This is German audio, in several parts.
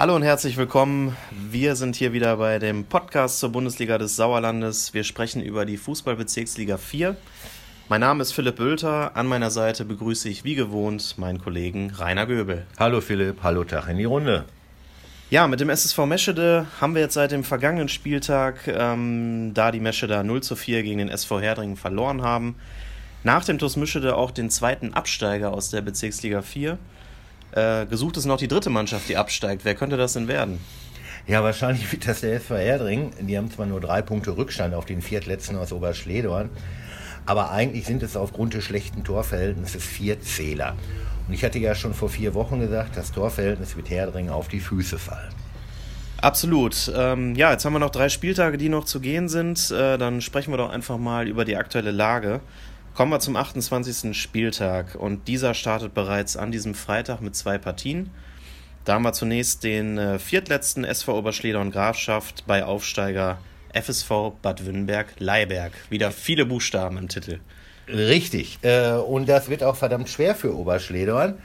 Hallo und herzlich willkommen. Wir sind hier wieder bei dem Podcast zur Bundesliga des Sauerlandes. Wir sprechen über die Fußballbezirksliga 4. Mein Name ist Philipp Bülter. An meiner Seite begrüße ich wie gewohnt meinen Kollegen Rainer Göbel. Hallo Philipp, hallo Tag in die Runde. Ja, mit dem SSV Meschede haben wir jetzt seit dem vergangenen Spieltag, ähm, da die Mescheder 0 zu 4 gegen den SV Herdringen verloren haben, nach dem TuS Meschede auch den zweiten Absteiger aus der Bezirksliga 4. Äh, gesucht ist noch die dritte Mannschaft, die absteigt. Wer könnte das denn werden? Ja, wahrscheinlich wird das der SV Herdring. Die haben zwar nur drei Punkte Rückstand auf den Viertletzten aus Oberschledorn, aber eigentlich sind es aufgrund des schlechten Torverhältnisses vier Zähler. Und ich hatte ja schon vor vier Wochen gesagt, das Torverhältnis wird Herdring auf die Füße fallen. Absolut. Ähm, ja, jetzt haben wir noch drei Spieltage, die noch zu gehen sind. Äh, dann sprechen wir doch einfach mal über die aktuelle Lage. Kommen wir zum 28. Spieltag und dieser startet bereits an diesem Freitag mit zwei Partien. Da haben wir zunächst den äh, viertletzten SV Oberschleder und Grafschaft bei Aufsteiger FSV Bad Wünnberg-Leiberg. Wieder viele Buchstaben im Titel. Richtig. Äh, und das wird auch verdammt schwer für Oberschledorn.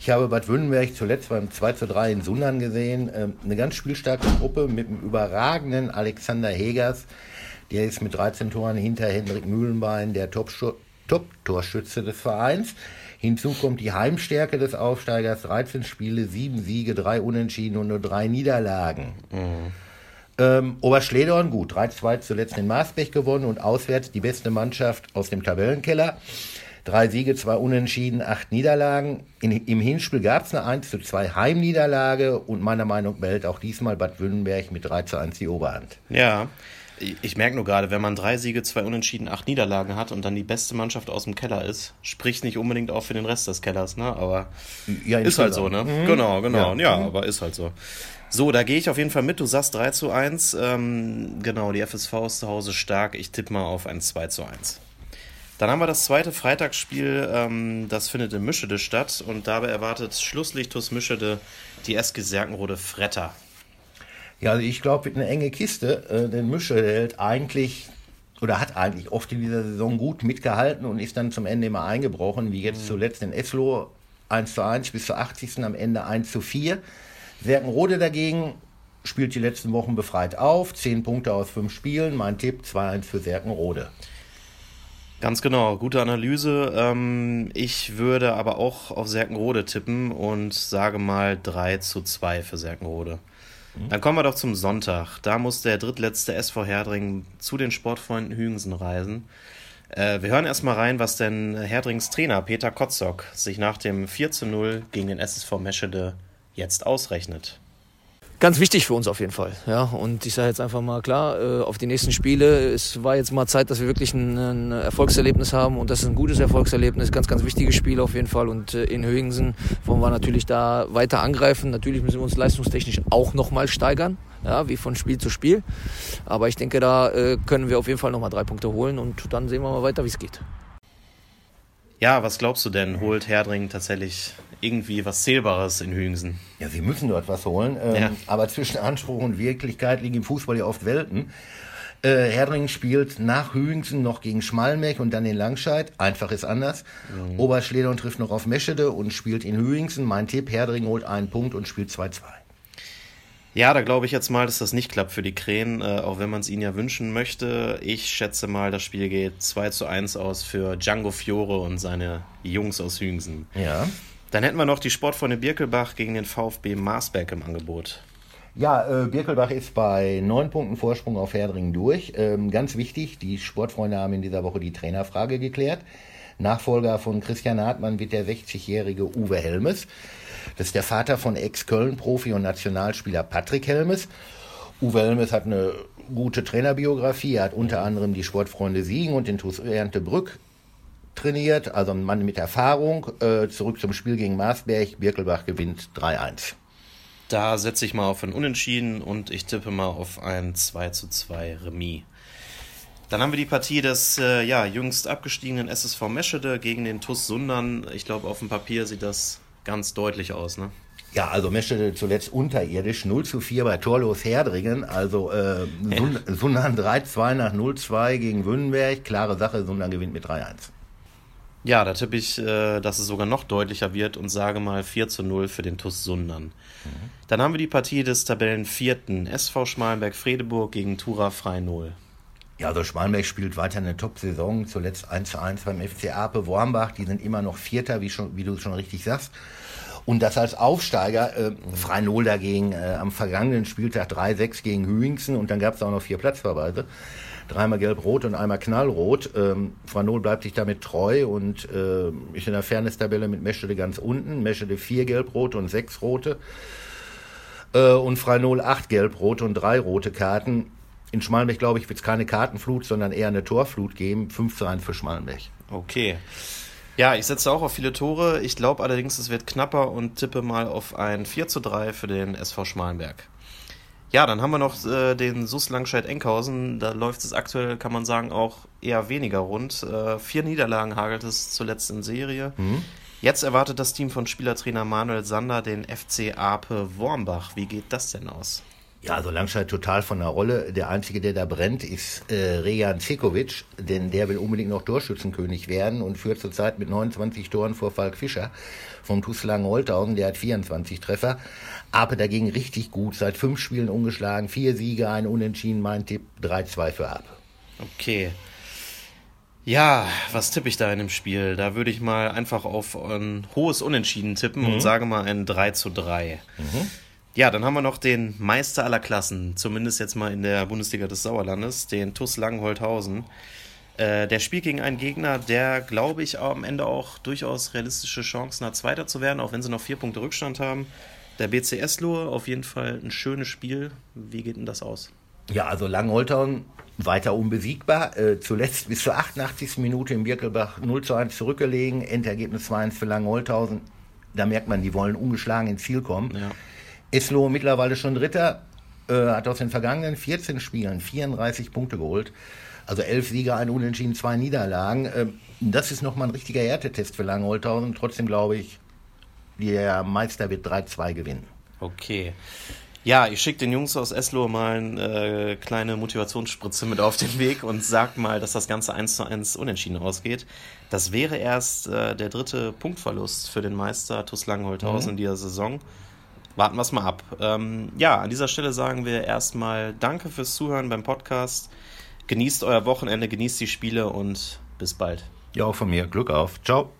Ich habe Bad Wünnenberg zuletzt beim 2 zu 3 in Sundern gesehen. Ähm, eine ganz spielstarke Gruppe mit einem überragenden Alexander Hegers, der ist mit 13 Toren hinter Hendrik Mühlenbein der Top-Torschütze des Vereins. Hinzu kommt die Heimstärke des Aufsteigers, 13 Spiele, 7 Siege, 3 Unentschieden und nur 3 Niederlagen. Mhm. Ähm, Oberschledorn, gut, 3-2 zuletzt in Maasbech gewonnen und auswärts die beste Mannschaft aus dem Tabellenkeller. Drei Siege, zwei Unentschieden, acht Niederlagen. In, Im Hinspiel gab es eine 1 zu 2 Heimniederlage und meiner Meinung nach behält auch diesmal Bad Wünnenberg mit 3 zu 1 die Oberhand. Ja, ich merke nur gerade, wenn man drei Siege, zwei Unentschieden, acht Niederlagen hat und dann die beste Mannschaft aus dem Keller ist, spricht nicht unbedingt auch für den Rest des Kellers, ne? Aber ja, ist halt so, ne? Mhm. Genau, genau. Ja, ja mhm. aber ist halt so. So, da gehe ich auf jeden Fall mit. Du sagst 3 zu 1. Ähm, genau, die FSV ist zu Hause stark. Ich tippe mal auf ein 2 zu 1. Dann haben wir das zweite Freitagsspiel, ähm, das findet in Mischede statt und dabei erwartet Schlusslichtus Mischede die SG Serkenrode Fretter. Ja, also ich glaube, wird eine enge Kiste. Äh, denn hält eigentlich oder hat eigentlich oft in dieser Saison gut mitgehalten und ist dann zum Ende immer eingebrochen, wie jetzt mhm. zuletzt in Eslo 1 zu 1 bis zur 80. am Ende 1 zu 4. Serkenrode dagegen spielt die letzten Wochen befreit auf, 10 Punkte aus 5 Spielen. Mein Tipp 2-1 für Serkenrode. Ganz genau, gute Analyse. Ähm, ich würde aber auch auf Serkenrode tippen und sage mal 3 zu 2 für Serkenrode. Mhm. Dann kommen wir doch zum Sonntag. Da muss der drittletzte SV Herdring zu den Sportfreunden Hügensen reisen. Äh, wir hören erstmal rein, was denn Herdrings Trainer Peter Kotzok sich nach dem 4 zu 0 gegen den SSV Meschede jetzt ausrechnet ganz wichtig für uns auf jeden Fall. Ja, und ich sage jetzt einfach mal klar, äh, auf die nächsten Spiele, es war jetzt mal Zeit, dass wir wirklich ein, ein, Erfolgserlebnis haben und das ist ein gutes Erfolgserlebnis, ganz, ganz wichtiges Spiel auf jeden Fall und äh, in Höhingsen wollen wir natürlich da weiter angreifen. Natürlich müssen wir uns leistungstechnisch auch nochmal steigern, ja, wie von Spiel zu Spiel. Aber ich denke, da äh, können wir auf jeden Fall nochmal drei Punkte holen und dann sehen wir mal weiter, wie es geht. Ja, was glaubst du denn? Holt Herdring tatsächlich irgendwie was Zählbares in Hüngsen? Ja, sie müssen dort was holen. Ähm, ja. Aber zwischen Anspruch und Wirklichkeit liegen im Fußball ja oft Welten. Äh, Herdring spielt nach Hüngsen noch gegen Schmalmech und dann in Langscheid. Einfach ist anders. Mhm. Oberschledern trifft noch auf Meschede und spielt in Hüingsen. Mein Tipp, Herdring holt einen Punkt und spielt 2-2. Ja, da glaube ich jetzt mal, dass das nicht klappt für die Krähen, äh, auch wenn man es ihnen ja wünschen möchte. Ich schätze mal, das Spiel geht 2 zu 1 aus für Django Fiore und seine Jungs aus Hüngsen. Ja. Dann hätten wir noch die Sportfreunde Birkelbach gegen den VfB Marsberg im Angebot. Ja, äh, Birkelbach ist bei neun Punkten Vorsprung auf Herdringen durch. Ähm, ganz wichtig, die Sportfreunde haben in dieser Woche die Trainerfrage geklärt. Nachfolger von Christian Hartmann wird der 60-jährige Uwe Helmes. Das ist der Vater von Ex-Köln-Profi und Nationalspieler Patrick Helmes. Uwe Helmes hat eine gute Trainerbiografie. Er hat unter anderem die Sportfreunde Siegen und den TuS Erntebrück trainiert, also ein Mann mit Erfahrung. Äh, zurück zum Spiel gegen Marsberg. Birkelbach gewinnt 3-1. Da setze ich mal auf ein Unentschieden und ich tippe mal auf ein 2 zu 2 Remis. Dann haben wir die Partie des äh, ja, jüngst abgestiegenen SSV Meschede gegen den TuS Sundern. Ich glaube, auf dem Papier sieht das ganz deutlich aus, ne? Ja, also Meschede zuletzt unterirdisch 0 zu 4 bei Torlos Herdringen. Also äh, Sundern 3-2 nach 0-2 gegen Wünnenberg. Klare Sache, Sundern gewinnt mit 3-1. Ja, da tippe ich, äh, dass es sogar noch deutlicher wird und sage mal 4 zu 0 für den TuS Sundern. Mhm. Dann haben wir die Partie des Tabellenvierten SV Schmalenberg-Fredeburg gegen Tura Frei 0. Ja, also Schmalenberg spielt weiter eine Top-Saison, zuletzt 1 zu 1 beim FC Ape Wormbach, die sind immer noch Vierter, wie, schon, wie du schon richtig sagst. Und das als Aufsteiger, äh, Freinol dagegen äh, am vergangenen Spieltag 3-6 gegen Hüingsen und dann gab es auch noch vier Platzverweise. Dreimal gelb-rot und einmal knallrot. Ähm, Franol bleibt sich damit treu und äh, ist in der Fairness-Tabelle mit Meschede ganz unten. Meschede vier gelb-rote und sechs rote. Äh, und Franol acht gelb-rote und drei rote Karten. In Schmalenberg, glaube ich, wird es keine Kartenflut, sondern eher eine Torflut geben. 5 zu 1 für Schmalenberg. Okay. Ja, ich setze auch auf viele Tore. Ich glaube allerdings, es wird knapper und tippe mal auf ein 4 zu 3 für den SV Schmalenberg. Ja, dann haben wir noch äh, den SUS Langscheid-Enkhausen. Da läuft es aktuell, kann man sagen, auch eher weniger rund. Äh, vier Niederlagen hagelt es zuletzt in Serie. Mhm. Jetzt erwartet das Team von Spielertrainer Manuel Sander den FC Ape Wormbach. Wie geht das denn aus? Ja, also Langscheid total von der Rolle. Der Einzige, der da brennt, ist äh, Rejan Cekovic, denn der will unbedingt noch Torschützenkönig werden und führt zurzeit mit 29 Toren vor Falk Fischer vom TuS Langen-Holthausen, der hat 24 Treffer. Ape dagegen richtig gut, seit fünf Spielen ungeschlagen, vier Siege, ein Unentschieden, mein Tipp 3-2 für Ape. Okay. Ja, was tippe ich da in dem Spiel? Da würde ich mal einfach auf ein hohes Unentschieden tippen mhm. und sage mal ein 3 zu 3. Mhm. Ja, dann haben wir noch den Meister aller Klassen, zumindest jetzt mal in der Bundesliga des Sauerlandes, den TuS Langenholthausen. Äh, der spielt gegen einen Gegner, der, glaube ich, am Ende auch durchaus realistische Chancen hat, Zweiter zu werden, auch wenn sie noch vier Punkte Rückstand haben. Der BC Eslohe, auf jeden Fall ein schönes Spiel. Wie geht denn das aus? Ja, also Langenholthausen weiter unbesiegbar. Äh, zuletzt bis zur 88. Minute im Birkelbach 0 zu 1 zurückgelegen. Endergebnis 2-1 für Langenholthausen. Da merkt man, die wollen ungeschlagen ins Ziel kommen. Ja. Eslo mittlerweile schon Dritter, äh, hat aus den vergangenen 14 Spielen 34 Punkte geholt. Also elf Sieger, ein Unentschieden, zwei Niederlagen. Äh, das ist nochmal ein richtiger Härtetest für Langholthausen. Trotzdem glaube ich, der Meister wird 3-2 gewinnen. Okay. Ja, ich schicke den Jungs aus Eslo mal eine äh, kleine Motivationsspritze mit auf den Weg und sag mal, dass das Ganze 1 zu 1 unentschieden ausgeht. Das wäre erst äh, der dritte Punktverlust für den Meister TuS Langenholthausen mhm. in dieser Saison warten wir es mal ab. Ähm, ja, an dieser Stelle sagen wir erstmal Danke fürs Zuhören beim Podcast. Genießt euer Wochenende, genießt die Spiele und bis bald. Ja, auch von mir. Glück auf. Ciao.